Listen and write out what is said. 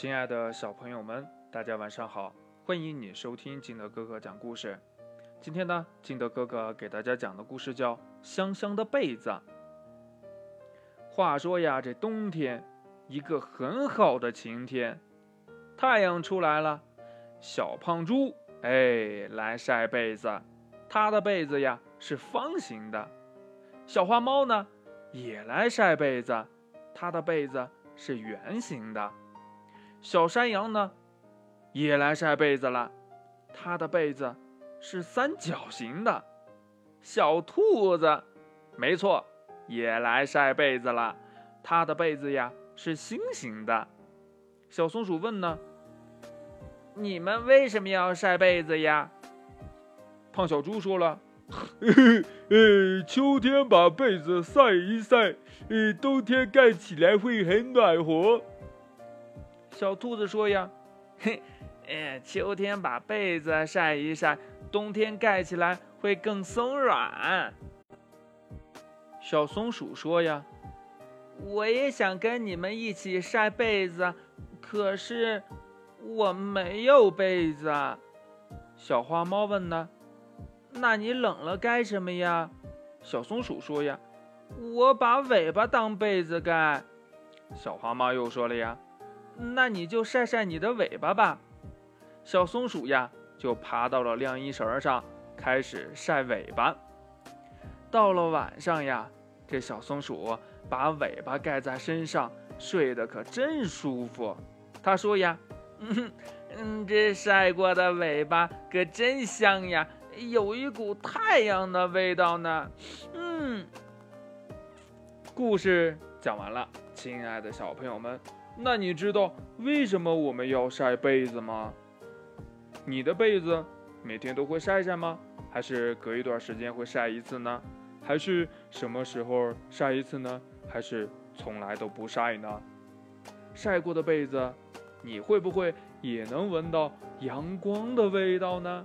亲爱的小朋友们，大家晚上好！欢迎你收听金德哥哥讲故事。今天呢，金德哥哥给大家讲的故事叫《香香的被子》。话说呀，这冬天，一个很好的晴天，太阳出来了，小胖猪哎来晒被子，它的被子呀是方形的。小花猫呢也来晒被子，它的被子是圆形的。小山羊呢，也来晒被子了，它的被子是三角形的。小兔子，没错，也来晒被子了，它的被子呀是心形的。小松鼠问呢：“你们为什么要晒被子呀？”胖小猪说了：“ 呃，秋天把被子晒一晒，呃，冬天盖起来会很暖和。”小兔子说呀：“嘿，哎，秋天把被子晒一晒，冬天盖起来会更松软。”小松鼠说呀：“我也想跟你们一起晒被子，可是我没有被子。”小花猫问呢：“那你冷了盖什么呀？”小松鼠说呀：“我把尾巴当被子盖。”小花猫又说了呀。那你就晒晒你的尾巴吧，小松鼠呀就爬到了晾衣绳上，开始晒尾巴。到了晚上呀，这小松鼠把尾巴盖在身上，睡得可真舒服。他说呀：“嗯嗯，这晒过的尾巴可真香呀，有一股太阳的味道呢。”嗯，故事讲完了，亲爱的小朋友们。那你知道为什么我们要晒被子吗？你的被子每天都会晒晒吗？还是隔一段时间会晒一次呢？还是什么时候晒一次呢？还是从来都不晒呢？晒过的被子，你会不会也能闻到阳光的味道呢？